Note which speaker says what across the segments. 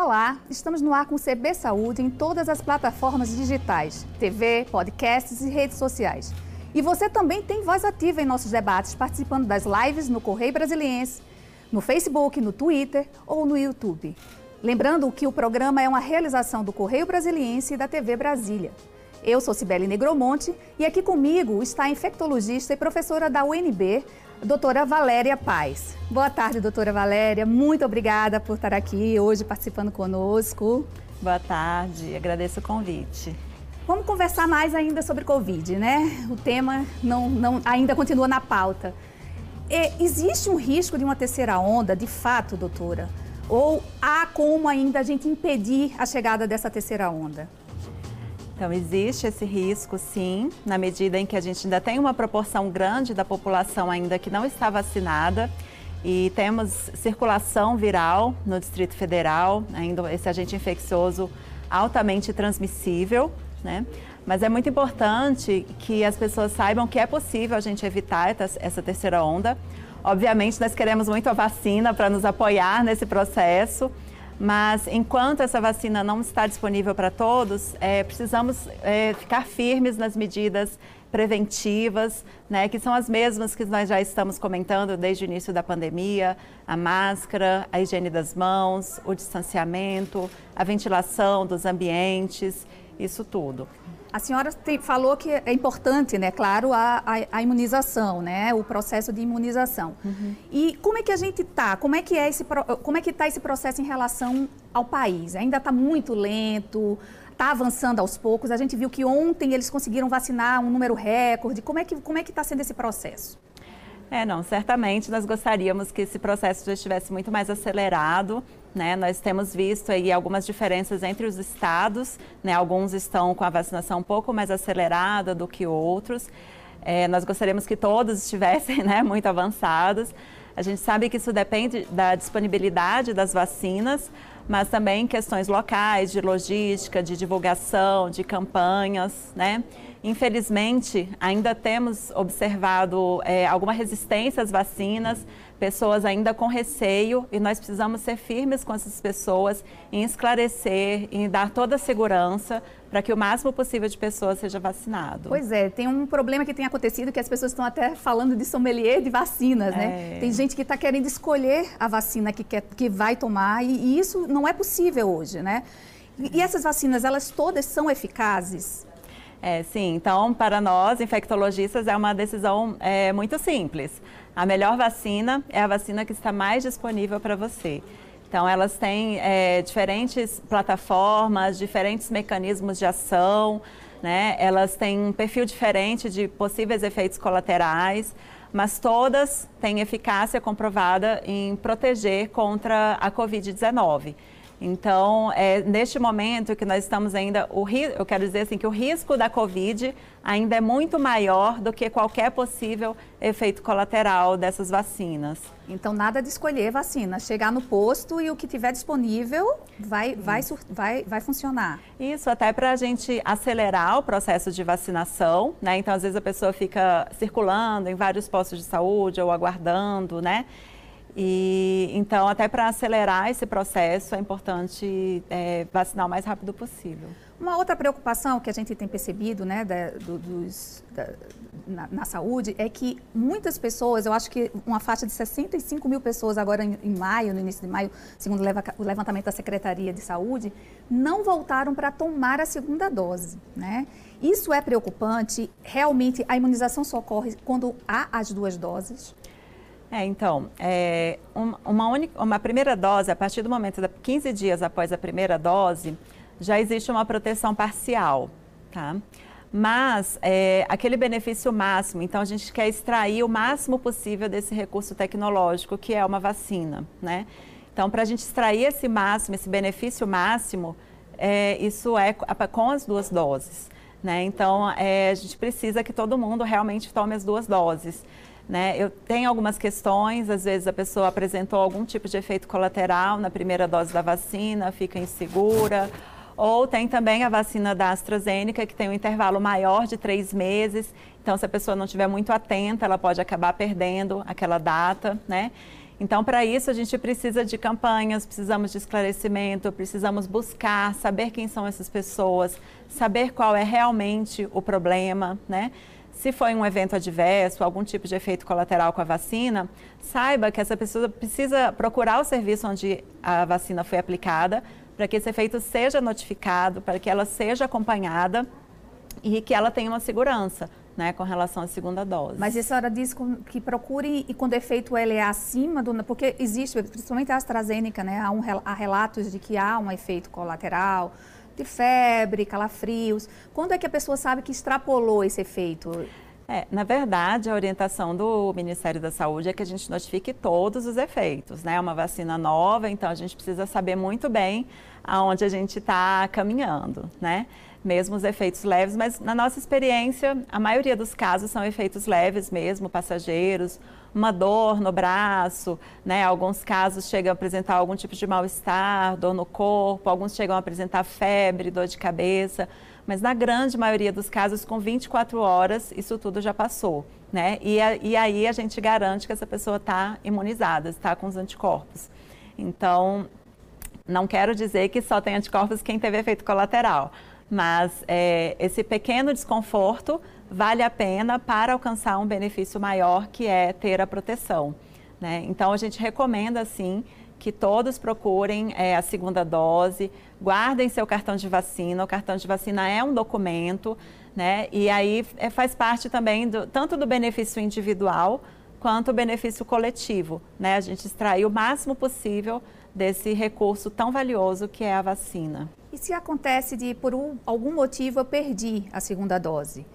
Speaker 1: Olá, estamos no ar com o CB Saúde em todas as plataformas digitais, TV, podcasts e redes sociais. E você também tem voz ativa em nossos debates, participando das lives no Correio Brasiliense, no Facebook, no Twitter ou no YouTube. Lembrando que o programa é uma realização do Correio Brasiliense e da TV Brasília. Eu sou Cibele Negromonte e aqui comigo está a infectologista e professora da UNB, doutora Valéria Paz. Boa tarde, doutora Valéria. Muito obrigada por estar aqui hoje participando conosco.
Speaker 2: Boa tarde, agradeço o convite.
Speaker 1: Vamos conversar mais ainda sobre Covid, né? O tema não, não, ainda continua na pauta. E, existe um risco de uma terceira onda, de fato, doutora? Ou há como ainda a gente impedir a chegada dessa terceira onda?
Speaker 2: Então, existe esse risco, sim, na medida em que a gente ainda tem uma proporção grande da população ainda que não está vacinada e temos circulação viral no Distrito Federal, ainda esse agente infeccioso altamente transmissível, né? Mas é muito importante que as pessoas saibam que é possível a gente evitar essa terceira onda. Obviamente, nós queremos muito a vacina para nos apoiar nesse processo. Mas enquanto essa vacina não está disponível para todos, é, precisamos é, ficar firmes nas medidas preventivas, né, que são as mesmas que nós já estamos comentando desde o início da pandemia: a máscara, a higiene das mãos, o distanciamento, a ventilação dos ambientes, isso tudo.
Speaker 1: A senhora tem, falou que é importante, né, claro, a, a, a imunização, né, o processo de imunização. Uhum. E como é que a gente está? Como é que é esse, como é que está esse processo em relação ao país? Ainda está muito lento? Está avançando aos poucos? A gente viu que ontem eles conseguiram vacinar um número recorde. Como é que como é que está sendo esse processo?
Speaker 2: É, não, certamente nós gostaríamos que esse processo já estivesse muito mais acelerado, né? Nós temos visto aí algumas diferenças entre os estados, né? Alguns estão com a vacinação um pouco mais acelerada do que outros. É, nós gostaríamos que todos estivessem, né, muito avançados. A gente sabe que isso depende da disponibilidade das vacinas, mas também questões locais, de logística, de divulgação, de campanhas, né? Infelizmente, ainda temos observado é, alguma resistência às vacinas, pessoas ainda com receio, e nós precisamos ser firmes com essas pessoas em esclarecer, em dar toda a segurança para que o máximo possível de pessoas seja vacinado.
Speaker 1: Pois é, tem um problema que tem acontecido que as pessoas estão até falando de sommelier de vacinas, né? É. Tem gente que está querendo escolher a vacina que, quer, que vai tomar e, e isso não é possível hoje, né? E, e essas vacinas, elas todas são eficazes?
Speaker 2: É, sim, então para nós, infectologistas, é uma decisão é, muito simples. A melhor vacina é a vacina que está mais disponível para você. Então, elas têm é, diferentes plataformas, diferentes mecanismos de ação, né? elas têm um perfil diferente de possíveis efeitos colaterais, mas todas têm eficácia comprovada em proteger contra a Covid-19. Então, é neste momento que nós estamos ainda, o, eu quero dizer assim que o risco da Covid ainda é muito maior do que qualquer possível efeito colateral dessas vacinas.
Speaker 1: Então, nada de escolher vacina, chegar no posto e o que tiver disponível vai, vai, vai, vai funcionar.
Speaker 2: Isso, até para a gente acelerar o processo de vacinação, né? Então, às vezes a pessoa fica circulando em vários postos de saúde ou aguardando, né? E então, até para acelerar esse processo, é importante é, vacinar o mais rápido possível.
Speaker 1: Uma outra preocupação que a gente tem percebido né, da, do, dos, da, na, na, saúde é que muitas pessoas, eu acho que uma faixa de 65 mil pessoas agora em, em maio, no início de maio, segundo o levantamento da Secretaria de Saúde, não voltaram para tomar a segunda dose. Né? Isso é preocupante. Realmente, a imunização só ocorre quando há as duas doses.
Speaker 2: É, então, é, uma, única, uma primeira dose, a partir do momento de 15 dias após a primeira dose, já existe uma proteção parcial, tá? Mas é, aquele benefício máximo, então a gente quer extrair o máximo possível desse recurso tecnológico que é uma vacina, né? Então, para a gente extrair esse máximo, esse benefício máximo, é, isso é com as duas doses, né? Então, é, a gente precisa que todo mundo realmente tome as duas doses. Né? Eu tenho algumas questões, às vezes a pessoa apresentou algum tipo de efeito colateral na primeira dose da vacina, fica insegura, Ou tem também a vacina da AstraZeneca, que tem um intervalo maior de três meses. Então, se a pessoa não estiver muito atenta, ela pode acabar perdendo aquela data, né? Então, para isso, a gente precisa de campanhas, precisamos de esclarecimento, precisamos buscar, saber quem são essas pessoas, saber qual é realmente o problema, né? Se foi um evento adverso, algum tipo de efeito colateral com a vacina, saiba que essa pessoa precisa procurar o serviço onde a vacina foi aplicada para que esse efeito seja notificado, para que ela seja acompanhada e que ela tenha uma segurança. Né, com relação à segunda dose.
Speaker 1: Mas a senhora diz que procure e quando efeito ele é acima do. Porque existe, principalmente a AstraZeneca, né, há, um, há relatos de que há um efeito colateral de febre, calafrios. Quando é que a pessoa sabe que extrapolou esse efeito?
Speaker 2: É, na verdade, a orientação do Ministério da Saúde é que a gente notifique todos os efeitos, né? É uma vacina nova, então a gente precisa saber muito bem aonde a gente está caminhando, né? Mesmo os efeitos leves, mas na nossa experiência, a maioria dos casos são efeitos leves mesmo, passageiros, uma dor no braço, né? Alguns casos chegam a apresentar algum tipo de mal-estar, dor no corpo, alguns chegam a apresentar febre, dor de cabeça mas na grande maioria dos casos, com 24 horas, isso tudo já passou. Né? E, a, e aí a gente garante que essa pessoa está imunizada, está com os anticorpos. Então, não quero dizer que só tem anticorpos quem teve efeito colateral, mas é, esse pequeno desconforto vale a pena para alcançar um benefício maior, que é ter a proteção. Né? Então, a gente recomenda, sim, que todos procurem é, a segunda dose, guardem seu cartão de vacina. O cartão de vacina é um documento, né? E aí é, faz parte também do, tanto do benefício individual quanto o benefício coletivo, né? A gente extrair o máximo possível desse recurso tão valioso que é a vacina.
Speaker 1: E se acontece de, por um, algum motivo, eu perdi a segunda dose?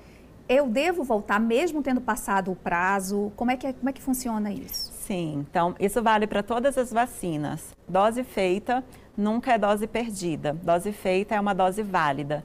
Speaker 1: Eu devo voltar mesmo tendo passado o prazo? Como é que, como é que funciona isso?
Speaker 2: Sim, então isso vale para todas as vacinas. Dose feita nunca é dose perdida. Dose feita é uma dose válida.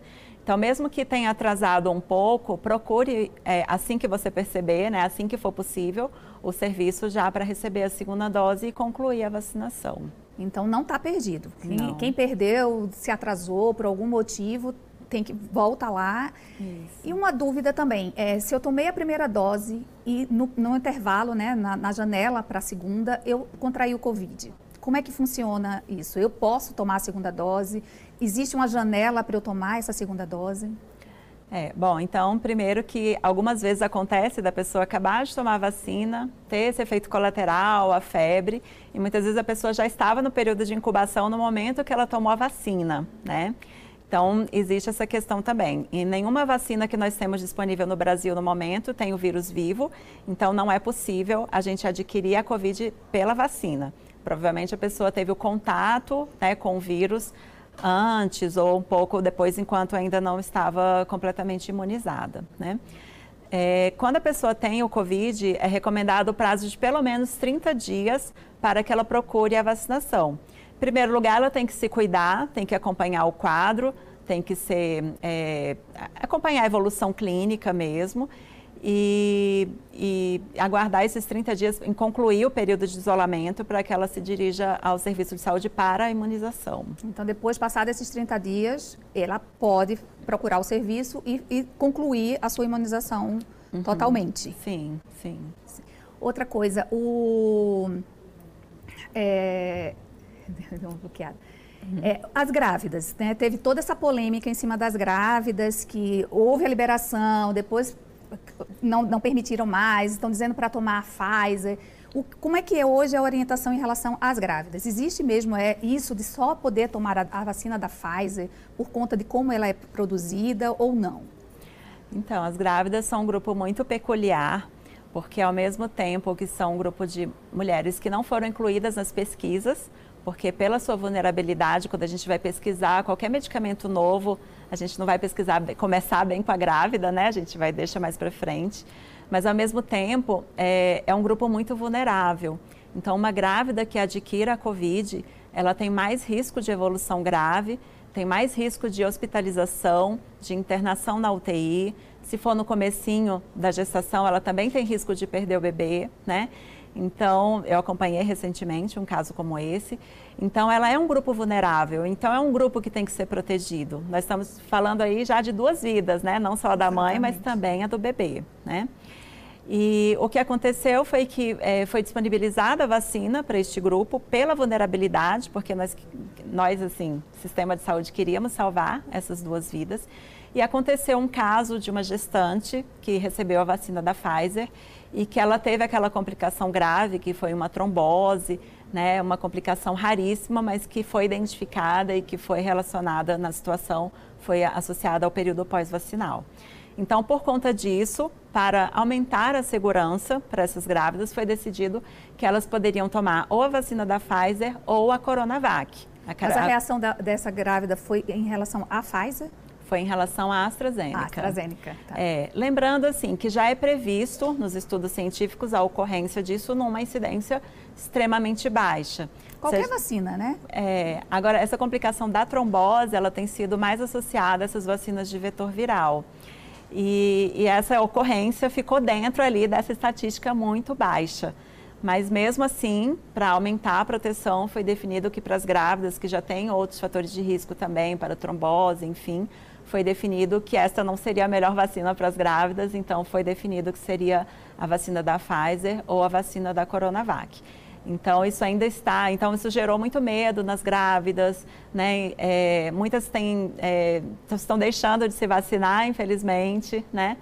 Speaker 2: Então, mesmo que tenha atrasado um pouco, procure, é, assim que você perceber, né, assim que for possível, o serviço já para receber a segunda dose e concluir a vacinação.
Speaker 1: Então, não está perdido. Quem, quem, perdeu, se atrasou por algum motivo, tem que volta lá. Isso. E uma dúvida também, é, se eu tomei a primeira dose e no, no intervalo, né, na, na janela para a segunda, eu contraí o Covid. Como é que funciona isso? Eu posso tomar a segunda dose? Existe uma janela para eu tomar essa segunda dose?
Speaker 2: É, bom, então, primeiro que algumas vezes acontece da pessoa acabar de tomar a vacina, ter esse efeito colateral, a febre, e muitas vezes a pessoa já estava no período de incubação no momento que ela tomou a vacina, né? Então, existe essa questão também. E nenhuma vacina que nós temos disponível no Brasil no momento tem o vírus vivo, então não é possível a gente adquirir a Covid pela vacina. Provavelmente a pessoa teve o contato né, com o vírus antes ou um pouco depois, enquanto ainda não estava completamente imunizada. Né? É, quando a pessoa tem o Covid, é recomendado o prazo de pelo menos 30 dias para que ela procure a vacinação. Em primeiro lugar, ela tem que se cuidar, tem que acompanhar o quadro, tem que ser, é, acompanhar a evolução clínica mesmo e, e, aguardar esses 30 dias em concluir o período de isolamento para que ela se dirija ao serviço de saúde para a imunização.
Speaker 1: Então, depois, passados esses 30 dias, ela pode procurar o serviço e, e concluir a sua imunização uhum. totalmente.
Speaker 2: Sim, sim.
Speaker 1: Outra coisa, o... É, deu uma bloqueada. É, as grávidas, né? Teve toda essa polêmica em cima das grávidas, que houve a liberação, depois não, não permitiram mais, estão dizendo para tomar a Pfizer. O, como é que é hoje a orientação em relação às grávidas? Existe mesmo é, isso de só poder tomar a, a vacina da Pfizer por conta de como ela é produzida ou não?
Speaker 2: Então, as grávidas são um grupo muito peculiar, porque ao mesmo tempo que são um grupo de mulheres que não foram incluídas nas pesquisas, porque pela sua vulnerabilidade, quando a gente vai pesquisar qualquer medicamento novo, a gente não vai pesquisar, começar bem com a grávida, né? A gente vai deixar mais para frente. Mas ao mesmo tempo, é, é um grupo muito vulnerável. Então, uma grávida que adquira a COVID, ela tem mais risco de evolução grave, tem mais risco de hospitalização, de internação na UTI. Se for no comecinho da gestação, ela também tem risco de perder o bebê, né? Então, eu acompanhei recentemente um caso como esse. Então, ela é um grupo vulnerável. Então, é um grupo que tem que ser protegido. Nós estamos falando aí já de duas vidas, né? Não só a da mãe, mas também a do bebê, né? E o que aconteceu foi que é, foi disponibilizada a vacina para este grupo pela vulnerabilidade, porque nós, nós, assim, sistema de saúde, queríamos salvar essas duas vidas. E aconteceu um caso de uma gestante que recebeu a vacina da Pfizer e que ela teve aquela complicação grave, que foi uma trombose, né, uma complicação raríssima, mas que foi identificada e que foi relacionada na situação, foi associada ao período pós-vacinal. Então, por conta disso, para aumentar a segurança para essas grávidas, foi decidido que elas poderiam tomar ou a vacina da Pfizer ou a Coronavac.
Speaker 1: A Mas a reação da, dessa grávida foi em relação à Pfizer?
Speaker 2: Foi em relação à AstraZeneca.
Speaker 1: Ah, AstraZeneca.
Speaker 2: Tá. É, lembrando assim que já é previsto nos estudos científicos a ocorrência disso numa incidência extremamente baixa.
Speaker 1: Qualquer Seja, vacina, né?
Speaker 2: É, agora, essa complicação da trombose, ela tem sido mais associada a essas vacinas de vetor viral. E, e essa ocorrência ficou dentro ali dessa estatística muito baixa. Mas mesmo assim, para aumentar a proteção, foi definido que para as grávidas que já têm outros fatores de risco também, para trombose, enfim, foi definido que esta não seria a melhor vacina para as grávidas, então foi definido que seria a vacina da Pfizer ou a vacina da Coronavac. Então, isso ainda está. Então, isso gerou muito medo nas grávidas, né? É, muitas têm, é, estão deixando de se vacinar, infelizmente, né?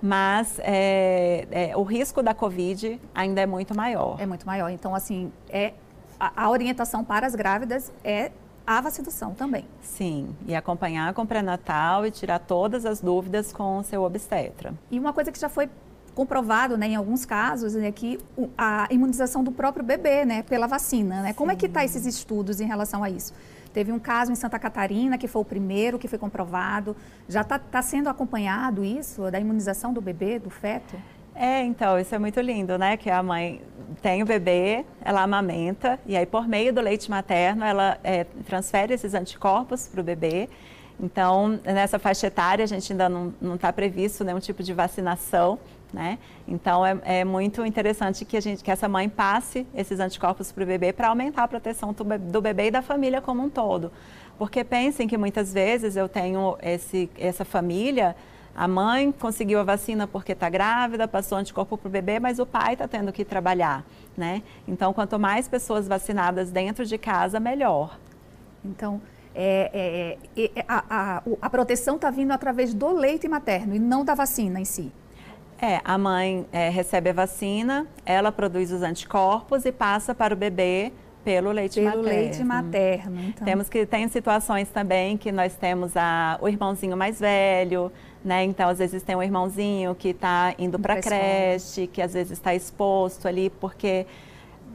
Speaker 2: Mas é, é, o risco da Covid ainda é muito maior.
Speaker 1: É muito maior. Então, assim, é, a, a orientação para as grávidas é a vacinação também.
Speaker 2: Sim, e acompanhar com pré-natal e tirar todas as dúvidas com o seu obstetra.
Speaker 1: E uma coisa que já foi comprovado, né, em alguns casos, é que a imunização do próprio bebê, né, pela vacina, né? Como é que está esses estudos em relação a isso? Teve um caso em Santa Catarina que foi o primeiro que foi comprovado. Já está tá sendo acompanhado isso da imunização do bebê, do feto?
Speaker 2: É, então, isso é muito lindo, né? Que a mãe tem o bebê, ela amamenta, e aí por meio do leite materno ela é, transfere esses anticorpos para o bebê. Então, nessa faixa etária, a gente ainda não está previsto nenhum tipo de vacinação, né? Então é, é, muito interessante que a gente, que essa mãe passe esses anticorpos para o bebê para aumentar a proteção do bebê e da família como um todo. Porque pensem que muitas vezes eu tenho esse, essa família, a mãe conseguiu a vacina porque está grávida, passou anticorpo para o bebê, mas o pai está tendo que trabalhar, né? Então, quanto mais pessoas vacinadas dentro de casa, melhor.
Speaker 1: Então, é, é, é, a, a, a proteção está vindo através do leite materno e não da vacina em si.
Speaker 2: É, a mãe é, recebe a vacina, ela produz os anticorpos e passa para o bebê pelo leite
Speaker 1: pelo
Speaker 2: materno.
Speaker 1: leite materno. Então.
Speaker 2: Temos que tem situações também que nós temos a, o irmãozinho mais velho, né? Então às vezes tem um irmãozinho que está indo para a creche, que às vezes está exposto ali porque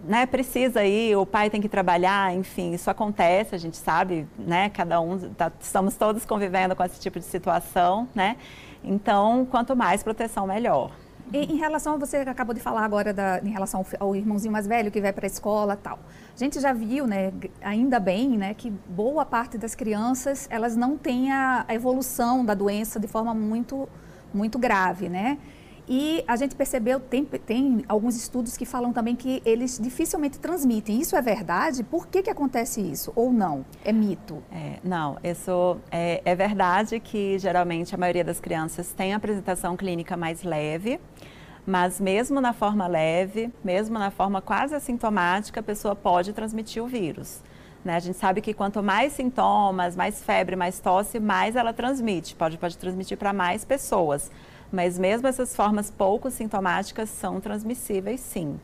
Speaker 2: né, precisa ir, o pai tem que trabalhar, enfim, isso acontece, a gente sabe, né? Cada um, tá, estamos todos convivendo com esse tipo de situação, né? Então, quanto mais proteção, melhor.
Speaker 1: Em relação a você acabou de falar agora da, em relação ao, ao irmãozinho mais velho que vai para a escola tal. A gente já viu, né, ainda bem, né, que boa parte das crianças elas não têm a, a evolução da doença de forma muito, muito grave, né? E a gente percebeu, tem, tem alguns estudos que falam também que eles dificilmente transmitem. Isso é verdade? Por que, que acontece isso? Ou não? É mito?
Speaker 2: É, não, isso é, é verdade que geralmente a maioria das crianças tem apresentação clínica mais leve. Mas mesmo na forma leve, mesmo na forma quase assintomática, a pessoa pode transmitir o vírus. Né? A gente sabe que quanto mais sintomas, mais febre, mais tosse, mais ela transmite. Pode, pode transmitir para mais pessoas. Mas mesmo essas formas pouco sintomáticas são transmissíveis, sim.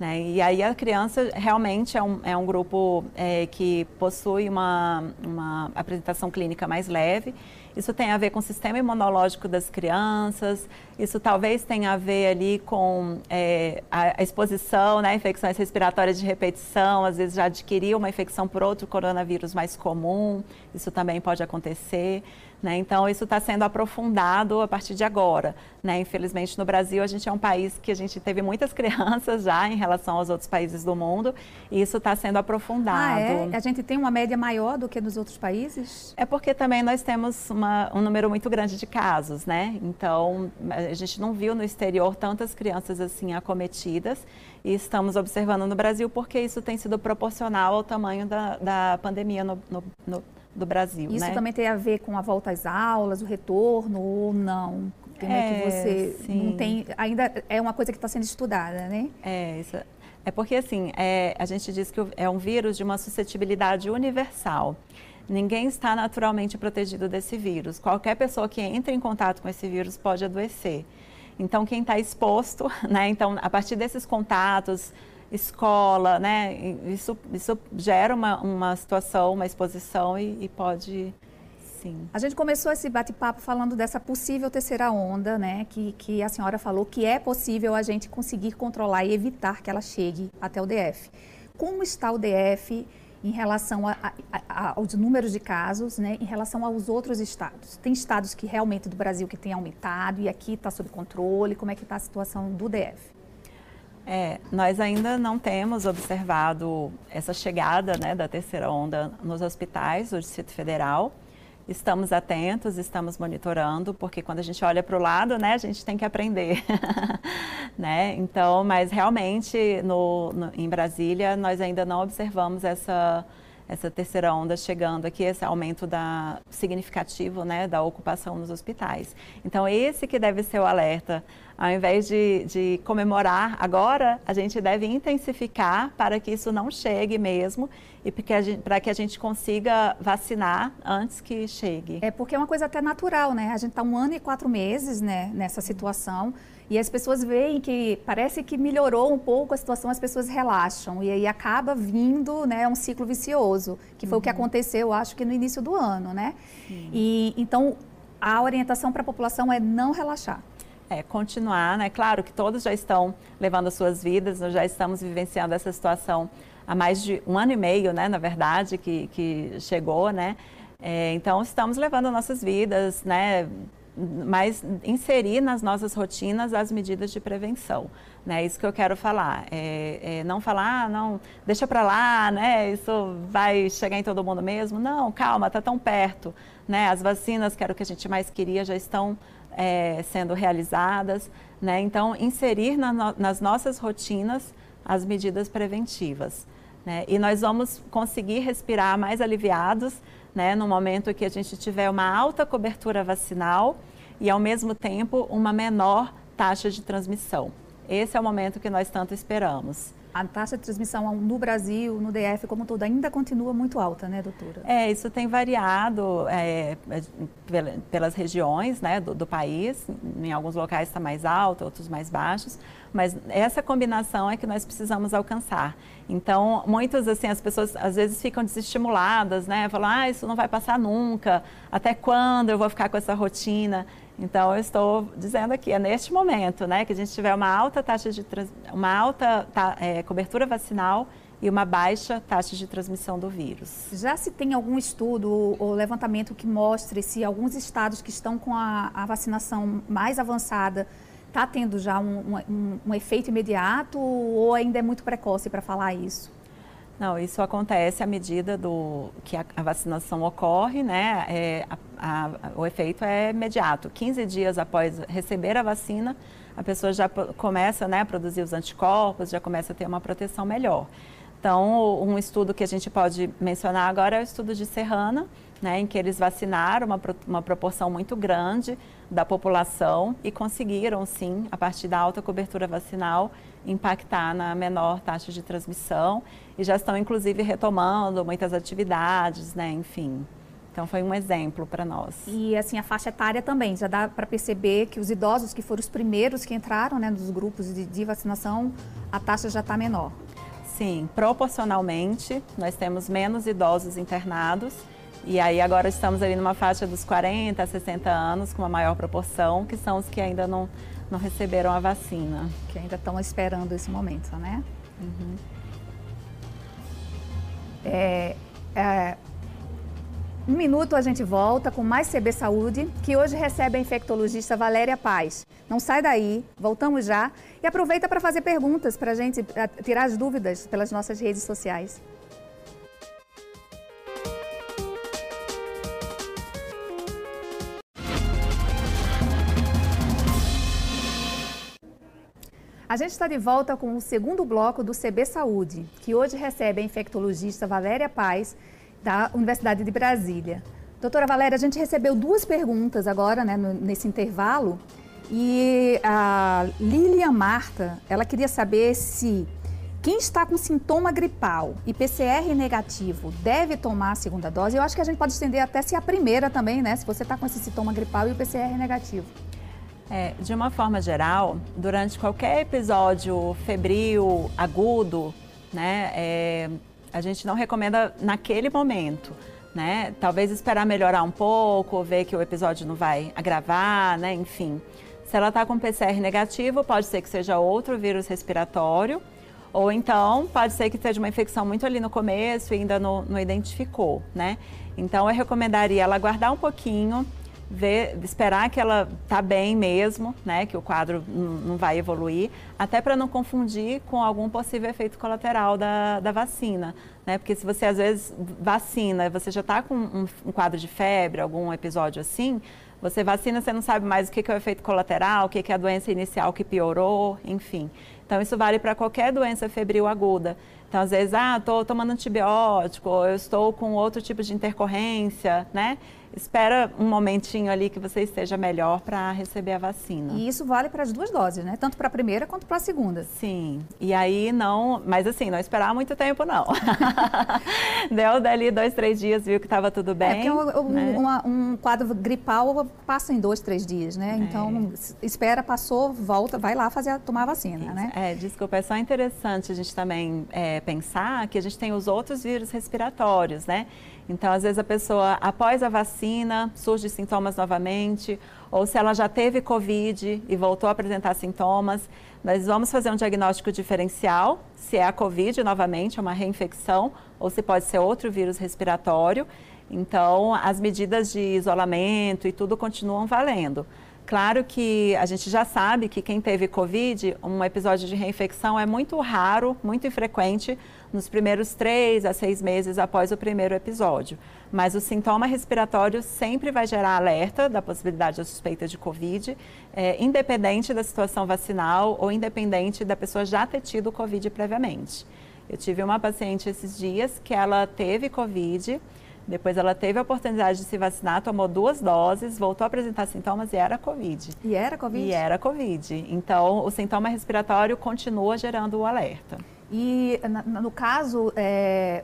Speaker 2: Né? E aí a criança realmente é um, é um grupo é, que possui uma, uma apresentação clínica mais leve. Isso tem a ver com o sistema imunológico das crianças, isso talvez tenha a ver ali com é, a, a, exposição, né, infecções respiratórias de repetição, às vezes já adquiriu uma infecção por outro coronavírus mais comum, isso também pode acontecer. Né? Então, isso está sendo aprofundado a partir de agora. Né? Infelizmente, no Brasil, a gente é um país que a gente teve muitas crianças já em relação aos outros países do mundo, e isso está sendo aprofundado. Ah,
Speaker 1: é? A gente tem uma média maior do que nos outros países?
Speaker 2: É porque também nós temos uma, um número muito grande de casos, né? Então, a gente não viu no exterior tantas crianças assim acometidas e estamos observando no Brasil porque isso tem sido proporcional ao tamanho da, da pandemia no, no, no do Brasil.
Speaker 1: Isso
Speaker 2: né?
Speaker 1: também tem a ver com a volta às aulas, o retorno ou não? Como é, é que você sim. não tem. Ainda é uma coisa que está sendo estudada, né?
Speaker 2: É, isso. É porque assim, é, a gente diz que é um vírus de uma suscetibilidade universal. Ninguém está naturalmente protegido desse vírus. Qualquer pessoa que entre em contato com esse vírus pode adoecer. Então, quem está exposto, né? Então, a partir desses contatos, escola, né? Isso, isso gera uma, uma situação, uma exposição e, e pode Sim.
Speaker 1: A gente começou esse bate-papo falando dessa possível terceira onda, né? Que, que a senhora falou que é possível a gente conseguir controlar e evitar que ela chegue até o DF. Como está o DF em relação a, a, a, aos números de casos, né, em relação aos outros estados. Tem estados que realmente do Brasil que tem aumentado e aqui está sob controle. Como é que está a situação do DF?
Speaker 2: É, nós ainda não temos observado essa chegada né, da terceira onda nos hospitais do Distrito Federal. Estamos atentos, estamos monitorando, porque quando a gente olha para o lado, né, a gente tem que aprender. né? Então, mas realmente no, no, em Brasília nós ainda não observamos essa, essa terceira onda chegando aqui, esse aumento da, significativo né, da ocupação nos hospitais. Então, esse que deve ser o alerta. Ao invés de, de comemorar agora, a gente deve intensificar para que isso não chegue mesmo e para que a gente consiga vacinar antes que chegue.
Speaker 1: É porque é uma coisa até natural, né? A gente está um ano e quatro meses né, nessa situação e as pessoas veem que parece que melhorou um pouco a situação, as pessoas relaxam e aí acaba vindo né, um ciclo vicioso, que foi uhum. o que uhum. aconteceu, acho que no início do ano, né? E então a orientação para a população é não relaxar.
Speaker 2: É, continuar, né? Claro que todos já estão levando as suas vidas, nós já estamos vivenciando essa situação há mais de um ano e meio, né? Na verdade, que, que chegou, né? É, então, estamos levando nossas vidas, né? mas inserir nas nossas rotinas as medidas de prevenção. Né? Isso que eu quero falar. É, é não falar, ah, não, deixa para lá, né? Isso vai chegar em todo mundo mesmo. Não, calma, está tão perto. Né? As vacinas, que era o que a gente mais queria, já estão é, sendo realizadas. Né? Então, inserir na, nas nossas rotinas as medidas preventivas. Né? E nós vamos conseguir respirar mais aliviados né, no momento que a gente tiver uma alta cobertura vacinal e, ao mesmo tempo, uma menor taxa de transmissão. Esse é o momento que nós tanto esperamos.
Speaker 1: A taxa de transmissão no Brasil, no DF como todo, ainda continua muito alta, né, doutora?
Speaker 2: É, isso tem variado é, pelas regiões né, do, do, país. Em alguns locais está mais alto, outros mais baixos. Mas essa combinação é que nós precisamos alcançar. Então, muitas assim, as pessoas às vezes ficam desestimuladas, né? Falam, ah, isso não vai passar nunca. Até quando eu vou ficar com essa rotina? Então, eu estou dizendo aqui, é neste momento, né, que a gente tiver uma alta taxa de uma alta ta, é, cobertura vacinal e uma baixa taxa de transmissão do vírus.
Speaker 1: Já se tem algum estudo ou levantamento que mostre se alguns estados que estão com a, a vacinação mais avançada está tendo já um, um, um efeito imediato ou ainda é muito precoce para falar isso?
Speaker 2: Não, isso acontece à medida do que a, a vacinação ocorre, né? É, a, a, o efeito é imediato. 15 dias após receber a vacina, a pessoa já começa né, a produzir os anticorpos, já começa a ter uma proteção melhor. Então, um estudo que a gente pode mencionar agora é o estudo de Serrana, né, em que eles vacinaram uma, uma proporção muito grande da população e conseguiram, sim, a partir da alta cobertura vacinal, impactar na menor taxa de transmissão e já estão, inclusive, retomando muitas atividades, né, enfim. Então foi um exemplo para nós.
Speaker 1: E assim a faixa etária também já dá para perceber que os idosos que foram os primeiros que entraram, né, nos grupos de, de vacinação, a taxa já está menor.
Speaker 2: Sim, proporcionalmente nós temos menos idosos internados e aí agora estamos ali numa faixa dos 40 a 60 anos, com uma maior proporção, que são os que ainda não, não receberam a vacina.
Speaker 1: Que ainda estão esperando esse momento, né? Uhum. É, é, um minuto a gente volta com mais CB Saúde, que hoje recebe a infectologista Valéria Paz. Não sai daí, voltamos já e aproveita para fazer perguntas para a gente tirar as dúvidas pelas nossas redes sociais. A gente está de volta com o segundo bloco do CB Saúde, que hoje recebe a infectologista Valéria Paz, da Universidade de Brasília. Doutora Valéria, a gente recebeu duas perguntas agora, né, nesse intervalo, e a Lilian Marta, ela queria saber se quem está com sintoma gripal e PCR negativo deve tomar a segunda dose. Eu acho que a gente pode estender até se a primeira também, né? Se você está com esse sintoma gripal e o PCR negativo.
Speaker 2: É, de uma forma geral, durante qualquer episódio febril, agudo, né, é, a gente não recomenda naquele momento. Né? Talvez esperar melhorar um pouco, ver que o episódio não vai agravar, né? enfim. Se ela está com PCR negativo, pode ser que seja outro vírus respiratório, ou então pode ser que seja uma infecção muito ali no começo e ainda não, não identificou, né? Então eu recomendaria ela guardar um pouquinho, ver, esperar que ela tá bem mesmo, né, que o quadro não vai evoluir, até para não confundir com algum possível efeito colateral da, da vacina, né, porque se você às vezes vacina, você já está com um, um, quadro de febre, algum episódio assim, você vacina, você não sabe mais o que, é o efeito colateral, o que, é a doença inicial que piorou, enfim. Então isso vale para qualquer doença febril aguda. Então, às vezes, ah, estou tomando antibiótico, eu estou com outro tipo de intercorrência, né? Espera um momentinho ali que você esteja melhor para receber a vacina.
Speaker 1: E isso vale para as duas doses, né? Tanto para a primeira quanto para a segunda.
Speaker 2: Sim. E aí não, mas assim, não esperar muito tempo não. Deu dali dois, três dias, viu que estava tudo bem. É
Speaker 1: porque um, né? uma, um quadro gripal passa em dois, três dias, né? É. Então espera, passou, volta, vai lá fazer tomar a vacina, isso. né?
Speaker 2: É, desculpa, é só interessante a gente também é, pensar que a gente tem os outros vírus respiratórios, né? Então, às vezes a pessoa, após a vacina, surge sintomas novamente, ou se ela já teve Covid e voltou a apresentar sintomas, nós vamos fazer um diagnóstico diferencial, se é a Covid novamente, uma reinfecção, ou se pode ser outro vírus respiratório. Então, as medidas de isolamento e tudo continuam valendo. Claro que a gente já sabe que quem teve Covid, um episódio de reinfecção é muito raro, muito infrequente nos primeiros três a seis meses após o primeiro episódio. Mas o sintoma respiratório sempre vai gerar alerta da possibilidade da suspeita de Covid, é, independente da situação vacinal ou independente da pessoa já ter tido Covid previamente. Eu tive uma paciente esses dias que ela teve Covid depois ela teve a oportunidade de se vacinar, tomou duas doses, voltou a apresentar sintomas e era Covid.
Speaker 1: E era Covid?
Speaker 2: E era Covid. Então, o sintoma respiratório continua gerando o alerta.
Speaker 1: E, no caso, é,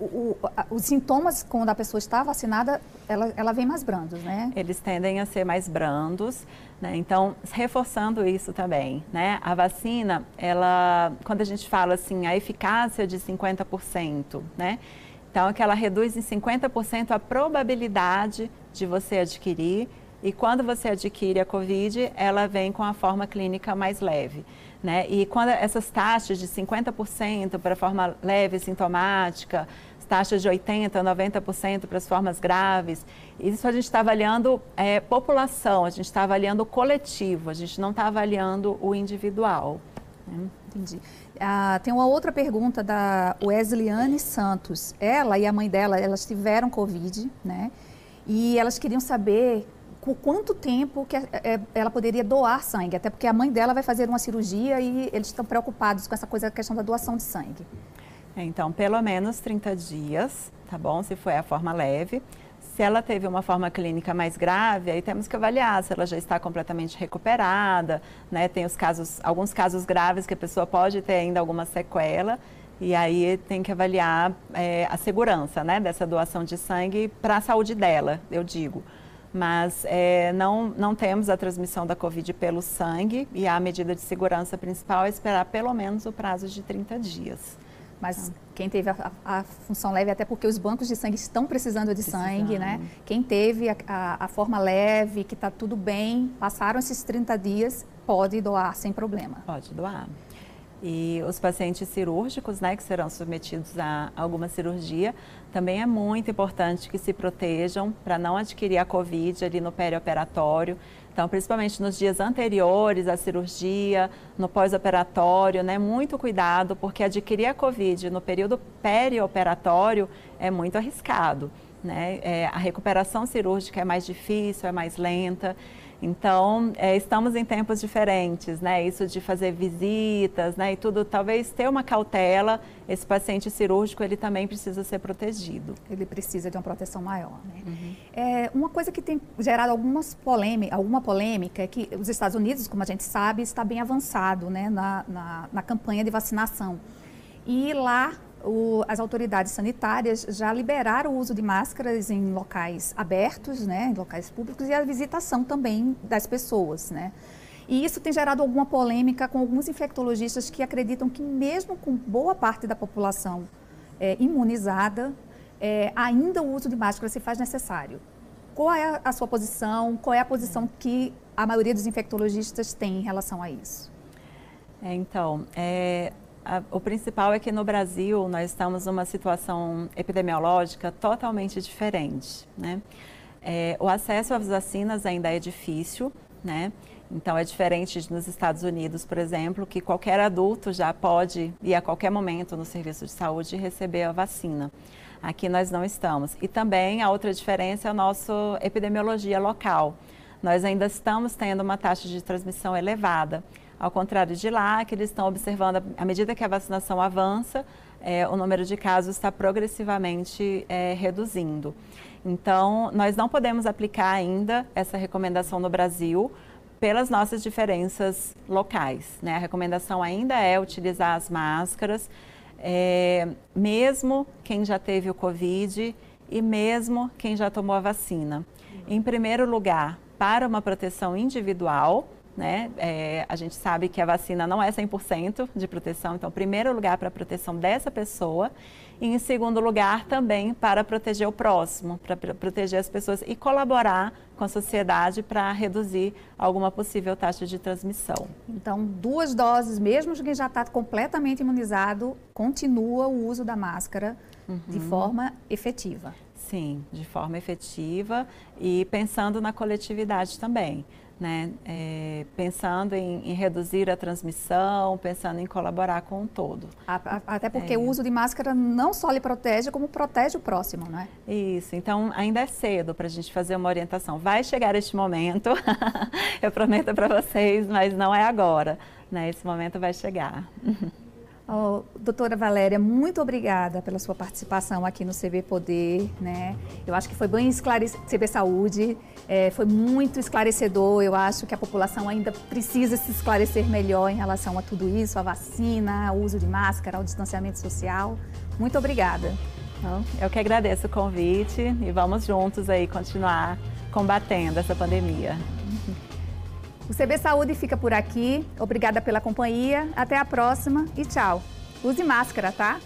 Speaker 1: o, o, os sintomas, quando a pessoa está vacinada, ela, ela vem mais brandos, né?
Speaker 2: Eles tendem a ser mais brandos, né? Então, reforçando isso também, né? A vacina, ela, quando a gente fala assim, a eficácia de 50%, né? Então, é que ela reduz em 50% a probabilidade de você adquirir e quando você adquire a COVID, ela vem com a forma clínica mais leve. Né? E quando essas taxas de 50% para forma leve sintomática, taxas de 80%, 90% para as formas graves, isso a gente está avaliando é, população, a gente está avaliando o coletivo, a gente não está avaliando o individual.
Speaker 1: Né? Entendi. Ah, tem uma outra pergunta da Wesleyane Santos. Ela e a mãe dela, elas tiveram Covid, né? E elas queriam saber por quanto tempo que é, é, ela poderia doar sangue, até porque a mãe dela vai fazer uma cirurgia e eles estão preocupados com essa coisa, a questão da doação de sangue.
Speaker 2: É, então, pelo menos 30 dias, tá bom? Se foi a forma leve. Se ela teve uma forma clínica mais grave, aí temos que avaliar se ela já está completamente recuperada, né? Tem os casos, alguns casos graves que a pessoa pode ter ainda alguma sequela. E aí tem que avaliar é, a segurança né, dessa doação de sangue para a saúde dela, eu digo. Mas é, não, não temos a transmissão da Covid pelo sangue e a medida de segurança principal é esperar pelo menos o prazo de 30 dias.
Speaker 1: Mas ah. quem teve a, a, função leve, até porque os bancos de sangue estão precisando de precisando. sangue, né? Quem teve a, a, a forma leve, que está tudo bem, passaram esses 30 dias, pode doar sem problema.
Speaker 2: Pode doar. E os pacientes cirúrgicos, né, que serão submetidos a alguma cirurgia, também é muito importante que se protejam para não adquirir a Covid ali no perioperatório. Então, principalmente nos dias anteriores à cirurgia, no pós-operatório, né, muito cuidado, porque adquirir a Covid no período perioperatório é muito arriscado. Né? É, a recuperação cirúrgica é mais difícil, é mais lenta. Então, é, estamos em tempos diferentes, né? Isso de fazer visitas, né? E tudo, talvez ter uma cautela. Esse paciente cirúrgico, ele também precisa ser protegido.
Speaker 1: Ele precisa de uma proteção maior, né? Uhum. É, uma coisa que tem gerado algumas polêmica, alguma polêmica é que os Estados Unidos, como a gente sabe, está bem avançado, né? Na, na, na campanha de vacinação. E lá o, as autoridades sanitárias já liberaram o uso de máscaras em locais abertos, né, em locais públicos, e a visitação também das pessoas. Né? E isso tem gerado alguma polêmica com alguns infectologistas que acreditam que, mesmo com boa parte da população é, imunizada, é, ainda o uso de máscara se faz necessário. Qual é a sua posição? Qual é a posição que a maioria dos infectologistas tem em relação a isso?
Speaker 2: É, então, é, o principal é que no Brasil nós estamos numa situação epidemiológica totalmente diferente, né? É, o acesso às vacinas ainda é difícil, né? Então é diferente nos Estados Unidos, por exemplo, que qualquer adulto já pode ir a qualquer momento no serviço de saúde e receber a vacina. Aqui nós não estamos. E também a outra diferença é a nossa epidemiologia local. Nós ainda estamos tendo uma taxa de transmissão elevada. Ao contrário de lá, que eles estão observando, à medida que a vacinação avança, é, o número de casos está progressivamente é, reduzindo. Então, nós não podemos aplicar ainda essa recomendação no Brasil pelas nossas diferenças locais. Né? A recomendação ainda é utilizar as máscaras, é, mesmo quem já teve o Covid e mesmo quem já tomou a vacina. Em primeiro lugar, para uma proteção individual, né? É, a gente sabe que a vacina não é 100% de proteção, então, primeiro lugar para a proteção dessa pessoa e, em segundo lugar, também para proteger o próximo, para proteger as pessoas e colaborar com a sociedade para reduzir alguma possível taxa de transmissão.
Speaker 1: Então, duas doses, mesmo quem já está completamente imunizado, continua o uso da máscara uhum. de forma efetiva.
Speaker 2: Sim, de forma efetiva e pensando na coletividade também né? É, pensando em, em, reduzir a transmissão, pensando em colaborar com o todo.
Speaker 1: Até porque é. o uso de máscara não só lhe protege, como protege o próximo, não é?
Speaker 2: Isso, então ainda é cedo para a gente fazer uma orientação. Vai chegar este momento, eu prometo para vocês, mas não é agora. Né? Esse momento vai chegar.
Speaker 1: Oh, doutora Valéria, muito obrigada pela sua participação aqui no CB Poder, né? Eu acho que foi bem esclarecedor, CB Saúde, é, foi muito esclarecedor. Eu acho que a população ainda precisa se esclarecer melhor em relação a tudo isso, a vacina, o uso de máscara, o distanciamento social. Muito obrigada.
Speaker 2: Eu que agradeço o convite e vamos juntos aí continuar combatendo essa pandemia.
Speaker 1: O CB Saúde fica por aqui. Obrigada pela companhia. Até a próxima e tchau. Use máscara, tá?